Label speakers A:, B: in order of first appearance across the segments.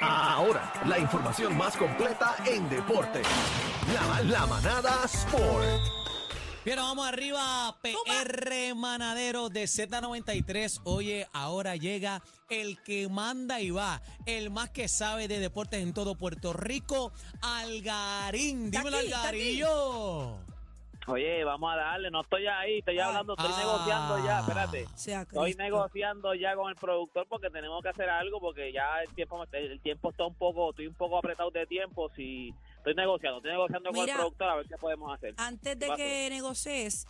A: Ahora, la información más completa en deporte. La, la manada Sport.
B: Bien, vamos arriba, PR Manadero de Z93. Oye, ahora llega el que manda y va, el más que sabe de deportes en todo Puerto Rico, Algarín. Dímelo. Algarillo.
C: Oye, vamos a darle, no estoy ahí, estoy
D: Ay.
C: hablando, estoy
B: Ah.
C: negociando ya, espérate.
D: Sea
C: Estoy negociando ya con el productor porque tenemos que hacer algo porque ya el tiempo el tiempo está un poco, estoy un poco apretado de tiempo, si estoy negociando, estoy negociando con el productor a ver qué podemos hacer.
D: Antes de
C: ¿Qué
D: que negocies,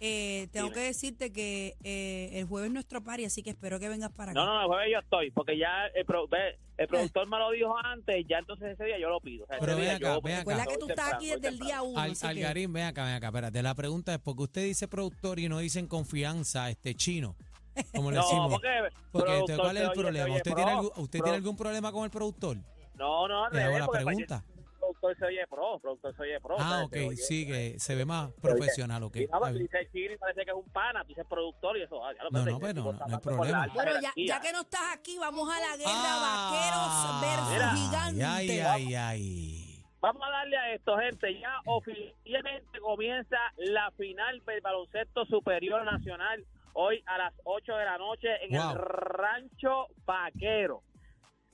D: eh, tengo
C: Dime.
D: que decirte que eh, el jueves es nuestro party, así que espero que vengas para acá.
C: No, no, el jueves yo estoy, porque ya el, pro- ve,
D: Eh.
C: el productor me lo dijo antes, ya entonces ese día yo lo pido. O sea, ese
B: Pero ven
C: día
B: acá,
C: yo-
B: ven acá.
D: Recuerda que tú estás aquí desde el día uno.
B: Al,
D: así que-
B: Algarín, ven acá, ven acá, espérate. La pregunta es, ¿por qué usted dice productor y no dicen confianza, este chino? Como le
C: No,
B: decimos.
C: porque,
B: Porque,
C: productor
B: ¿cuál es el
C: oye-
B: problema?
C: oye
B: ¿Usted,
C: pro,
B: tiene, algún, ¿usted
C: pro.
B: tiene algún problema con el productor?
C: No, no, al
B: Le hago
C: revés,
B: la
C: porque
B: pregunta.
C: Productor se oye pro, productor se oye pro.
B: Ah,
C: ¿sabes?
B: ok,
C: oye-
B: sí, que se ve más profesional, ok.
C: Y chino y parece que es un pana, tú dices productor y eso. ah, ya lo
B: No, no, pero no, no hay problema.
D: Bueno, ya, que no estás aquí, vamos a la guerra
B: Ah,
D: vaqueros
C: Mira.
D: versus gigantes.
B: Ay, ay, ay.
C: Vamos a darle a esto, gente. Ya oficialmente comienza la final del baloncesto superior nacional hoy a las 8 de la noche en
B: Wow.
C: el Rancho Vaquero.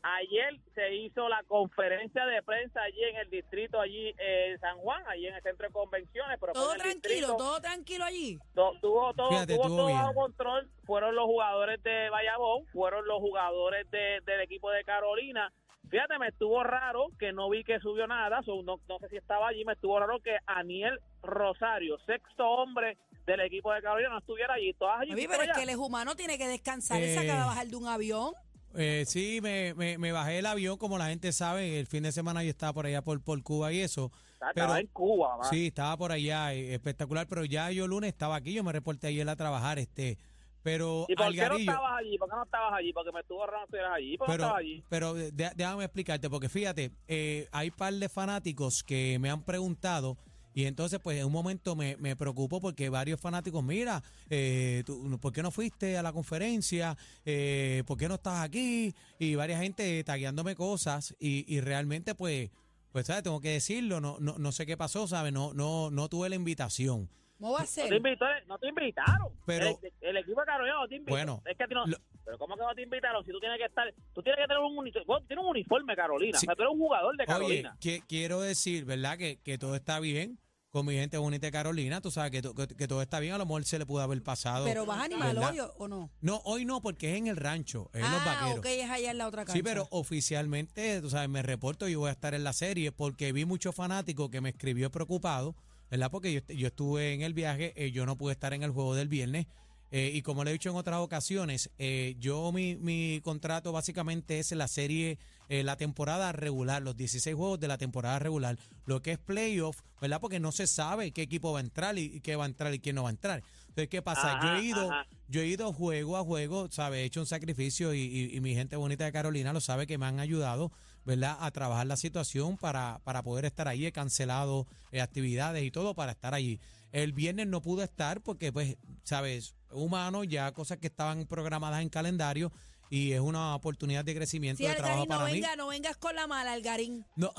C: Ayer se hizo la conferencia de prensa allí en el distrito, allí en San Juan, allí en el centro de convenciones. Pero
D: Todo
C: el
D: tranquilo,
C: distrito.
D: todo tranquilo allí.
C: To- tuvo todo,
B: Fíjate,
C: tuvo todo bajo control. Fueron los jugadores de Bayamón, fueron los jugadores de- del equipo de Carolina. Fíjate, me estuvo raro que no vi que subió nada. so, no, no sé si estaba allí. Me estuvo raro que Aniel Rosario, sexto hombre del equipo de Carolina, no estuviera allí. Todas allí.
D: A mí,
C: ¿tú
D: pero es que él es humano, tiene que descansar. Él se
B: Eh,
D: acaba de bajar de un avión.
B: Eh, sí, me, me, me bajé el avión, como la gente sabe, el fin de semana yo estaba por allá por, por Cuba y eso.
C: Ah,
B: pero-
C: Estaba en Cuba, ma.
B: Sí, estaba por allá, eh, espectacular, pero ya yo lunes estaba aquí, yo me reporté ayer a trabajar, este, pero
C: ¿Y por qué no estabas allí? ¿Por qué no estabas allí? Porque me estuvo raro que allí. ¿Por qué no
B: pero,
C: estabas allí?
B: pero déjame explicarte, porque fíjate, eh, hay par de fanáticos que me han preguntado y entonces pues en un momento me, me preocupo porque varios fanáticos, mira, eh, tú, ¿por qué no fuiste a la conferencia? Eh, ¿Por qué no estás aquí? Y varias gente tagueándome cosas y, y realmente pues, pues sabes, tengo que decirlo, no, no, no sé qué pasó, ¿sabes? No, no, no tuve la invitación.
D: ¿Cómo va a
C: No te,
D: ser?
C: no te invitaron.
B: Pero-
C: el, el equipo de Carolina no te invitó.
B: Bueno,
C: es que a ti no,
B: lo-
C: pero ¿cómo que no te invitaron? Si tú tienes que estar, tú tienes que tener un uniforme, tienes un uniforme Carolina,
B: Sí.
C: o sea, tú eres un jugador de
B: Oye,
C: Carolina.
B: que- quiero decir, ¿verdad? Que, que todo está bien con mi gente bonita de Carolina. Tú sabes que, to- que, que todo está bien. A lo mejor se le pudo haber pasado.
D: ¿Pero vas a animar hoy o, no?
B: No, hoy no, porque es en el rancho, es en los
D: ah,
B: vaqueros.
D: ok, es allá en la otra cancha.
B: Sí, pero oficialmente, tú sabes, me reporto y voy a estar en la serie porque vi muchos fanáticos que me escribió preocupado, ¿verdad? Porque yo, yo estuve en el viaje, eh, yo no pude estar en el juego del viernes. eh, y como le he dicho en otras ocasiones, eh, yo mi, mi contrato básicamente es la serie, eh, la temporada regular, los 16 juegos de la temporada regular, lo que es playoff, ¿verdad? Porque no se sabe qué equipo va a entrar y, y qué va a entrar y quién no va a entrar. Entonces, ¿qué pasa? yo he ido,
C: ajá.
B: yo he ido juego a juego, ¿sabe? He hecho un sacrificio y, y- y mi gente bonita de Carolina lo sabe que me han ayudado, ¿verdad? A trabajar la situación para, para poder estar ahí. He cancelado eh, actividades y todo para estar allí. El viernes no pude estar porque, pues, ¿sabes? Humano, ya cosas que estaban programadas en calendario y es una oportunidad de crecimiento
D: Sí,
B: de trabajo
D: Algarín, no
B: para mí.
D: venga, no vengas con la mala, Algarín.
B: No,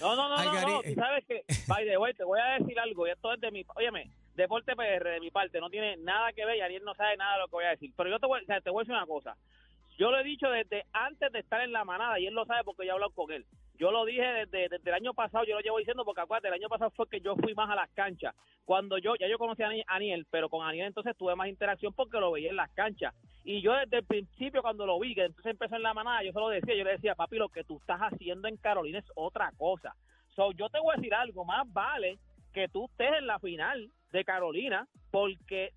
C: No, no, no, no,
B: Algarín,
C: no, tú
B: eh.
C: sabes que, by the way, te voy a decir algo, y esto es de mi, óyeme, Deporte PR de mi parte, no tiene nada que ver, y Ariel no sabe nada de lo que voy a decir, pero yo te voy, o sea, te voy a decir una cosa, yo lo he dicho desde antes de estar en la manada, y él lo sabe porque yo he hablado con él, yo lo dije desde, desde el año pasado, yo lo llevo diciendo porque acuérdate, el año pasado fue que yo fui más a las canchas, cuando yo, ya yo conocí a Ani- a Aniel, pero con Aniel entonces tuve más interacción porque lo veía en las canchas, y yo desde el principio cuando lo vi, que entonces empezó en la manada, yo se lo decía, yo le decía, papi, lo que tú estás haciendo en Carolina es otra cosa. So, yo te voy a decir algo, más vale que tú estés en la final de Carolina, porque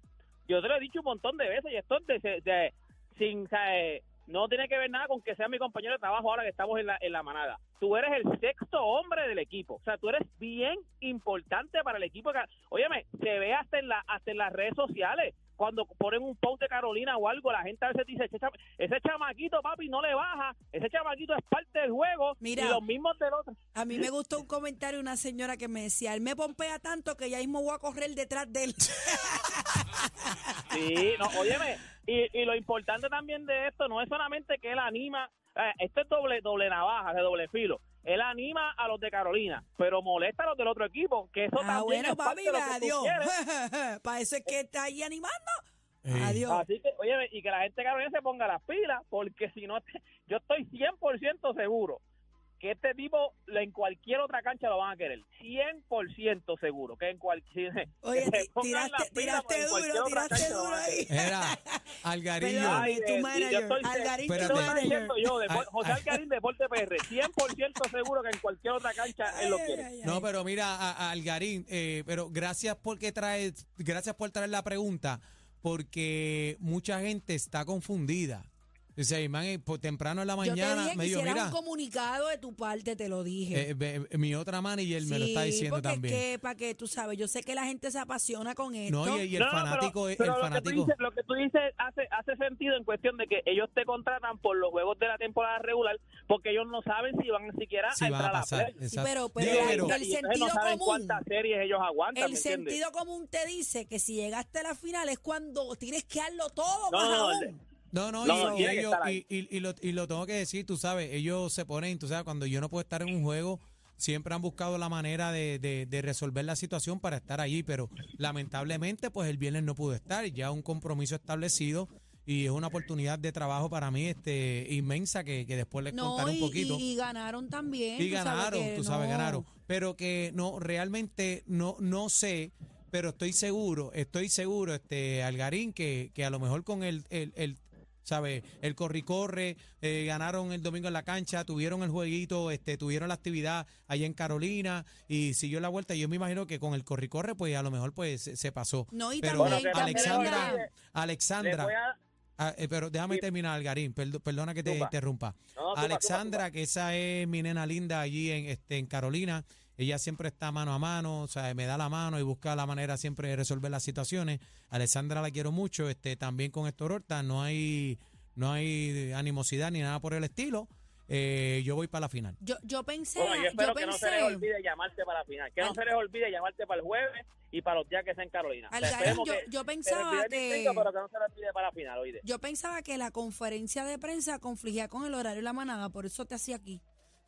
C: yo te lo he dicho un montón de veces y esto es de, sin, sea, eh, no tiene que ver nada con que sea mi compañero de trabajo ahora que estamos en la, en la manada. Tú eres el sexto hombre del equipo, o sea, tú eres bien importante para el equipo. Óyeme, se ve hasta en, la, hasta en las redes sociales. Cuando ponen un post de Carolina o algo, la gente a veces dice, ese, chama- ese chamaquito, papi, no le baja, ese chamaquito es parte del juego
D: Mira.
C: y los mismos del otro.
D: A mí me gustó un comentario de una señora que me decía, él me pompea tanto que ya mismo voy a correr detrás de él.
C: Sí, no, óyeme, y, y lo importante también de esto no es solamente que él anima, eh, esto es doble, doble navaja, de doble filo. Él anima a los de Carolina, pero molesta a los del otro equipo, que eso
D: Ah,
C: también
D: bueno,
C: es parte
D: papi,
C: de lo que tú
D: adiós.
C: quieres.
D: Para eso es que está ahí animando.
B: Eh,
D: Adiós.
C: Así que, oye, y que la gente de Carolina se ponga las pilas, porque si no, yo estoy 100% seguro que este tipo en cualquier otra cancha lo van a querer. 100% seguro que en cualquier.
D: Oye, tiraste, tiraste duro,
C: otra
D: tiraste duro ahí.
B: Era Algarillo.
C: Ay,
D: tu manager,
C: diciendo yo, José. Algarín, Deporte PR, 100% seguro que en cualquier otra cancha él lo quiere.
B: No, pero mira, a, a Algarín, eh, pero gracias porque traes, gracias por traer la pregunta, porque mucha gente está confundida. O sea, man, eh, por temprano en la
D: Yo te
B: mañana
D: dije que
B: me dijo, mira,
D: un comunicado de tu parte, te lo dije.
B: eh, ve- mi otra manager me lo está diciendo
D: porque
B: también.
D: Es que, para que tú sabes, yo sé que la gente se apasiona con esto.
B: No, y, y el
C: No, no, pero-
B: fanático,
C: pero
B: el
C: lo que tú
B: fanático.
C: dices- Lo que tú dices hace, hace sentido en cuestión de que ellos te contratan por los juegos de la temporada regular porque ellos no saben si van siquiera
B: Sí
C: a
B: van
C: entrar
B: a
C: a la
B: pasar.
C: play.
D: Sí, pero, pero
B: Digo,
D: el-
B: pero-
D: el, sentido
C: no saben
D: común.
C: cuántas series ellos aguantan,
D: El
C: ¿me entiendes?
D: sentido común te dice que si llegaste a la final es cuando tienes que darlo todo,
C: No,
D: más
C: no, no,
D: aún.
B: No, no,
C: No,
B: y- ellos- y, y- y lo, y lo tengo que decir, tú sabes, ellos se ponen, tú sabes, cuando yo no puedo estar en un juego, siempre han buscado la manera de, de- de resolver la situación para estar allí, pero lamentablemente, pues el viernes no pudo estar, ya un compromiso establecido y es una oportunidad de trabajo para mí este inmensa que, que después les
D: No,
B: contaré un poquito.
D: y- y ganaron también.
B: Y
D: tú sabes
B: ganaron,
D: que
B: tú sabes,
D: no-
B: ganaron. Pero que no, realmente no, no sé, pero estoy seguro, estoy seguro, este, Algarín, que, que a lo mejor con el, el, el ¿sabe? El corri-corre, eh, ganaron el domingo en la cancha, tuvieron el jueguito, este, tuvieron la actividad allá en Carolina y siguió la vuelta. Yo me imagino que con el corri-corre, pues a lo mejor pues se, se pasó.
D: No, y
B: Pero
D: también,
C: Bueno, que también
B: Alexandra, Alexandra, ah, eh, pero déjame
C: Sí.
B: terminar, Algarín, perdo- perdona que te interrumpa.
C: No,
B: Alexandra, que esa es mi nena linda allí en, este, en Carolina, ella siempre está mano a mano, o sea, me da la mano y busca la manera siempre de resolver las situaciones. Alexandra la quiero mucho, este, también con Héctor Horta, no hay, no hay animosidad ni nada por el estilo. Eh, yo voy para la final.
D: yo, yo pensé,
C: Bueno, yo
D: yo
C: espero que no se les
D: pensé,
C: olvide llamarte para la final. Que no
D: Al-
C: se les olvide llamarte para el jueves y para los días que sea en Carolina. Esperemos
D: yo,
C: que
D: yo pensaba que
C: distrito, pero que no se les olvide para la final, oíste.
D: yo pensaba que la conferencia de prensa confligía con el horario de la manada, por eso te hacía aquí.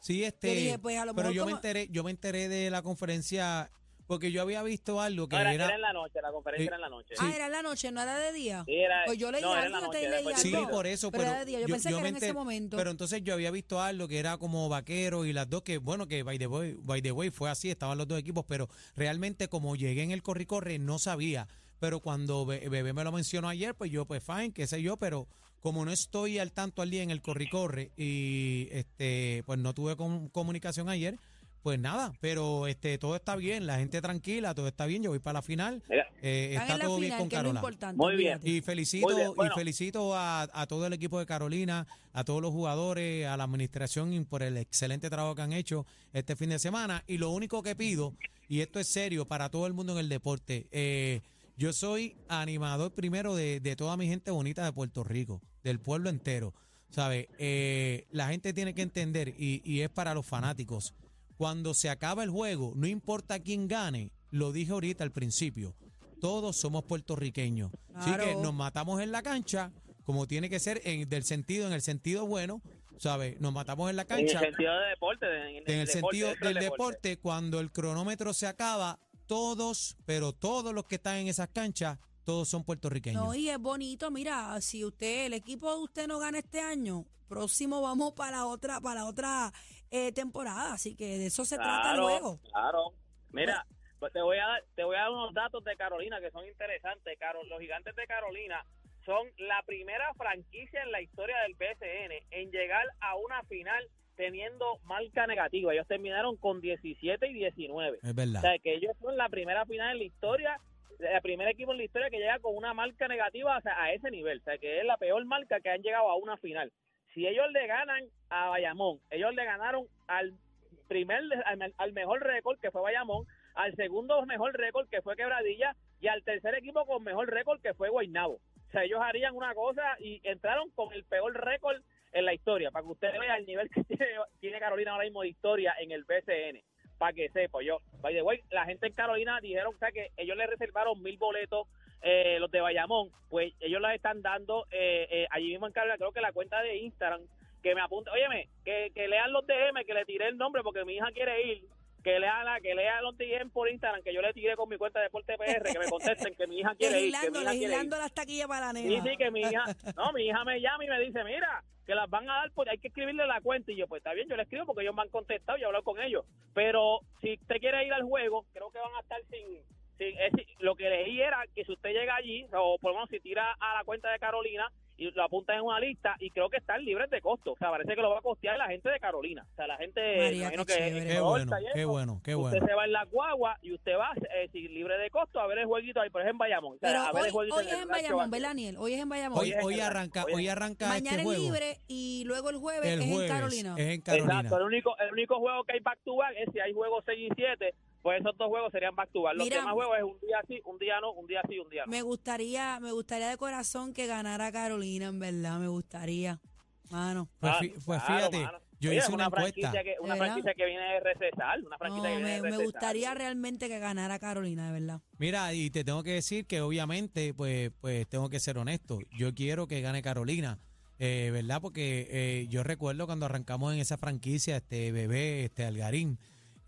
B: Sí, este,
D: Yo dije, pues, a lo
B: pero
D: mejor
B: yo me enteré, yo me enteré de la conferencia porque yo había visto algo que
C: No, era,
B: era,
C: era en la noche, la conferencia
B: Eh,
C: era en la noche.
D: Ah, era en la noche, no era de día.
C: Sí, era-
D: pues yo leí
C: no, era en
D: algo,
C: después
B: Sí,
D: algo.
B: por eso,
D: pero,
B: pero,
D: era de día. Yo, pensé que era en ese momento.
B: Pero entonces yo había visto algo que era como vaquero y las dos que, bueno, que by the way, by the way fue así, estaban los dos equipos, pero realmente como llegué en el corri-corre no sabía. Pero cuando Be- Bebé me lo mencionó ayer, pues yo, pues fine, qué sé yo, pero como no estoy al tanto al día en el corri-corre y este, pues no tuve com- comunicación ayer, pues nada, pero este todo está bien, la gente tranquila, todo está bien, yo voy para la final, eh, está
D: la
B: todo bien con
D: importante.
C: Muy bien.
B: Y felicito,
C: Muy bien, bueno.
B: y felicito a, a todo el equipo de Carolina, a todos los jugadores, a la administración y por el excelente trabajo que han hecho este fin de semana. Y lo único que pido, y esto es serio para todo el mundo en el deporte, eh, yo soy animador primero de, de toda mi gente bonita de Puerto Rico, del pueblo entero. ¿Sabe? Eh, la gente tiene que entender, y, y es para los fanáticos, cuando se acaba el juego, no importa quién gane, lo dije ahorita al principio, todos somos puertorriqueños. Así que nos matamos en la cancha, como tiene que ser en del sentido, en el sentido bueno, ¿sabes? Nos matamos en la
C: en el
B: cancha,
C: sentido de deporte. En, en
B: en el
C: deporte,
B: sentido del deporte, cuando el cronómetro se acaba, todos, pero todos los que están en esas canchas, todos son puertorriqueños.
D: No, y es bonito, mira, si usted, el equipo de usted no gana este año, próximo vamos para otra, para otra eh, temporada, así que de eso se trata luego.
C: Claro. Mira, pues te voy a dar, te voy a dar unos datos de Carolina que son interesantes. Caro, los gigantes de Carolina son la primera franquicia en la historia del PSN en llegar a una final teniendo marca negativa. Ellos terminaron con 17 y 19.
B: Es
C: O
B: verdad.
C: sea, que ellos son la primera final en la historia, el primer equipo en la historia que llega con una marca negativa o sea, a ese nivel. O sea, que es la peor marca que han llegado a una final. Si ellos le ganan a Bayamón, ellos le ganaron al primer, al, al mejor récord que fue Bayamón, al segundo mejor récord que fue Quebradilla y al tercer equipo con mejor récord que fue Guaynabo. O sea, ellos harían una cosa y entraron con el peor récord en la historia, para que usted vea el nivel que tiene, tiene Carolina ahora mismo de historia en el BCN, para que sepa yo. By the way, la gente en Carolina dijeron o sea, que ellos le reservaron mil boletos, eh, los de Bayamón, pues ellos les están dando eh, eh, allí mismo en Carolina, creo que la cuenta de Instagram que me apunte, óyeme, que, que lean los DM, que le tiré el nombre porque mi hija quiere ir, que lean la, que lean los DM por Instagram, que yo le tiré con mi cuenta de Deporte PR, que me contesten que mi hija quiere ir, que mi hija quiere ir.
D: legislando las taquillas para la
C: Sí,
D: nena.
C: sí, que mi hija, no, mi hija me llama y me dice, mira, que las van a dar, por, hay que escribirle la cuenta. Y yo, pues está bien, yo le escribo porque ellos me han contestado y he hablado con ellos. Pero si usted quiere ir al juego, creo que van a estar sin... sin es- lo que leí era que si usted llega allí, o por lo menos si tira a la cuenta de Carolina y lo apunta en una lista, y creo que están libres de costo. O sea, parece que lo va a costear la gente de Carolina. O sea, la gente,
D: María,
C: imagino
D: qué
C: que...
B: Qué bueno, qué
C: eso,
B: bueno, qué
C: Usted
B: bueno.
C: se va en la guagua y usted va eh, si libre de costo a ver el jueguito ahí, por ejemplo, en Bayamón. O sea,
D: Pero
C: a ver
D: hoy,
C: el jueguito
D: hoy es en Bayamón. ¿verdad, Daniel? Hoy es en Bayamón.
B: Hoy,
C: Hoy es
B: hoy arranca,
C: hoy es-
B: arranca
D: Mañana
B: este
D: es
B: juego.
D: libre y luego el jueves
B: El
D: es
B: jueves
D: en Carolina.
B: es en Carolina.
C: Exacto, el único, el único juego que hay back to back es si hay juegos 6 y 7, pues esos dos juegos serían back to back. Los
D: Mira,
C: demás juegos es un día sí, un día no, un día sí, un día no.
D: Me gustaría, me gustaría de corazón que ganara Carolina, en verdad, me gustaría. Mano.
B: Pues,
C: Ah,
B: pues
C: claro,
B: fíjate,
C: mano.
B: yo
C: Oye,
B: hice una encuesta.
C: franquicia que, una franquicia que viene de recesar, una
D: No,
C: franquicia que viene
D: me,
C: de
D: me
C: recesar.
D: gustaría realmente que ganara Carolina, de verdad.
B: Mira, y te tengo que decir que obviamente, pues, pues tengo que ser honesto. Yo quiero que gane Carolina, eh, ¿verdad? Porque eh, yo recuerdo cuando arrancamos en esa franquicia, este bebé, este Algarín,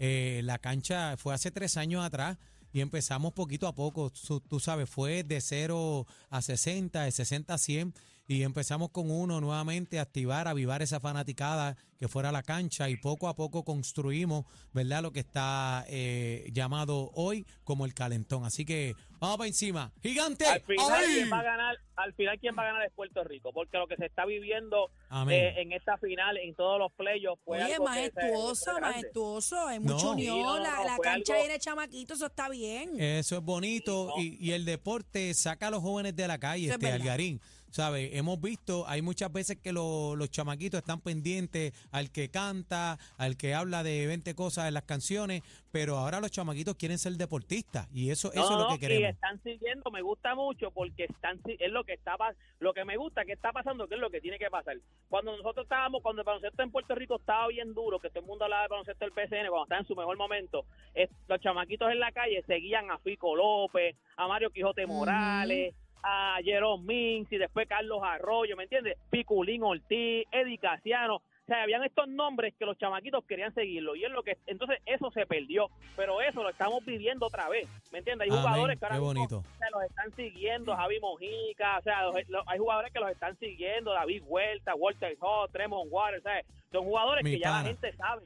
B: eh, la cancha fue hace tres años atrás y empezamos poquito a poco. Tú sabes, fue de 0 a 60, de 60 a 100 y empezamos con uno nuevamente a activar, a avivar esa fanaticada que fuera a la cancha y poco a poco construimos, ¿verdad? Lo que está eh, llamado hoy como el calentón. Así que vamos para encima. ¡Gigante!
C: Al final,
B: ¡Ay!
C: ¿quién va a ganar? Al final, ¿quién va a ganar es Puerto Rico? Porque lo que se está viviendo eh, en esta final, en todos los playoffs, fue
D: Oye,
C: algo que se-
D: majestuoso, majestuoso, hay
B: No.
D: mucha
B: Sí,
D: unión,
C: no, no,
D: la,
C: no,
D: la cancha
C: algo-
D: viene chamaquito, eso está bien.
B: Eso es bonito
C: Sí,
B: y, y el deporte saca a los jóvenes de la calle,
D: Eso
B: este
D: verdad.
B: Algarín. ¿Sabes? Hemos visto, hay muchas veces que lo- los chamaquitos están pendientes al que canta, al que habla de 20 cosas en las canciones, pero ahora los chamaquitos quieren ser deportistas y eso, eso es lo que
C: Y
B: queremos.
C: están siguiendo, me gusta mucho porque están es lo que está pas- lo que me gusta que está pasando, que es lo que tiene que pasar. Cuando nosotros estábamos, cuando el baloncesto en Puerto Rico estaba bien duro, que todo el mundo hablaba del baloncesto del PCN cuando estaba en su mejor momento, es- los chamaquitos en la calle seguían a Fico López, a Mario Quijote. Morales, a Jerome Mins y después Carlos Arroyo, ¿me entiendes? Piculín Ortiz, Eddie Casiano. O sea, habían estos nombres que los chamaquitos querían seguirlo. Y es lo que. Entonces, eso se perdió. Pero eso lo estamos viviendo otra vez. ¿Me entiendes? Hay
B: Amén,
C: jugadores que ahora mismo se los están siguiendo, Javi Mojica, o sea, los- los- hay jugadores que los están siguiendo, David Huerta, Walter Hall, Tremont Waters, ¿sabes? Son jugadores
B: Mi
C: que ya la gente sabe.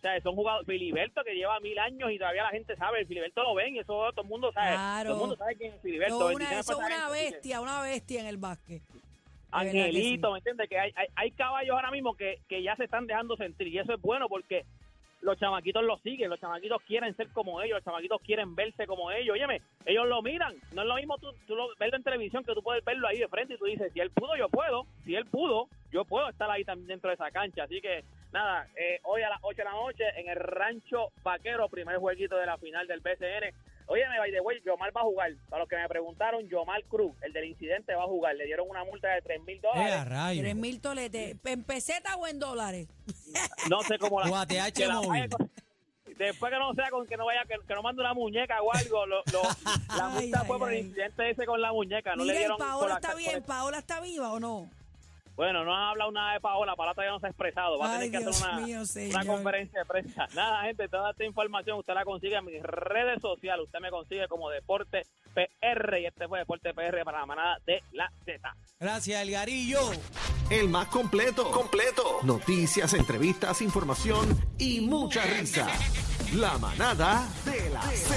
C: O sea, son jugadores, Filiberto que lleva mil años y todavía la gente sabe, el Filiberto lo ven y eso todo el mundo sabe.
D: Claro.
C: Todo el mundo sabe quién es Filiberto.
D: Una, eso es una
C: gente,
D: bestia, una bestia en el básquet.
C: Angelito,
D: sí.
C: ¿me entiendes? Que hay, hay, hay caballos ahora mismo que, que ya se están dejando sentir y eso es bueno porque los chamaquitos lo siguen, los chamaquitos quieren ser como ellos, los chamaquitos quieren verse como ellos. Óyeme, ellos lo miran. No es lo mismo tú, tú lo, verlo en televisión que tú puedes verlo ahí de frente y tú dices, si él pudo, yo puedo. Si él pudo, yo puedo estar ahí también dentro de esa cancha. Así que, nada, eh, hoy a las 8 de la noche en el Rancho Vaquero, primer jueguito de la final del BCN. Óyeme, by the way, Yomar va a jugar. Para los que me preguntaron, Yomar Cruz, el del incidente, va a jugar. Le dieron una multa de 3 mil
B: Eh, a
C: dólares.
B: rayos.
D: Tres mil toletes. ¿En peseta o en dólares?
C: No sé cómo la. Que la
B: móvil.
C: vaya con- Después que no sea con que no vaya, que, que no mande una muñeca o algo. Lo, lo- la multa
D: ay,
C: fue por el incidente ese con la muñeca. No le
D: Mira, ¿y
C: dieron
D: Paola
C: la-
D: está bien? ¿Paola está viva o no?
C: Bueno, no han hablado nada de Paola. Paola todavía no se ha expresado. Va a
D: Ay,
C: tener que
D: Dios
C: hacer una,
D: mío,
C: una conferencia de prensa. Nada, gente, toda esta información usted la consigue en mis redes sociales. Usted me consigue como Deporte PR y este fue Deporte PR para la manada de la Z.
B: Gracias, Algarillo.
A: El más completo. Completo. Noticias, entrevistas, información y mucha risa. La manada de la Z.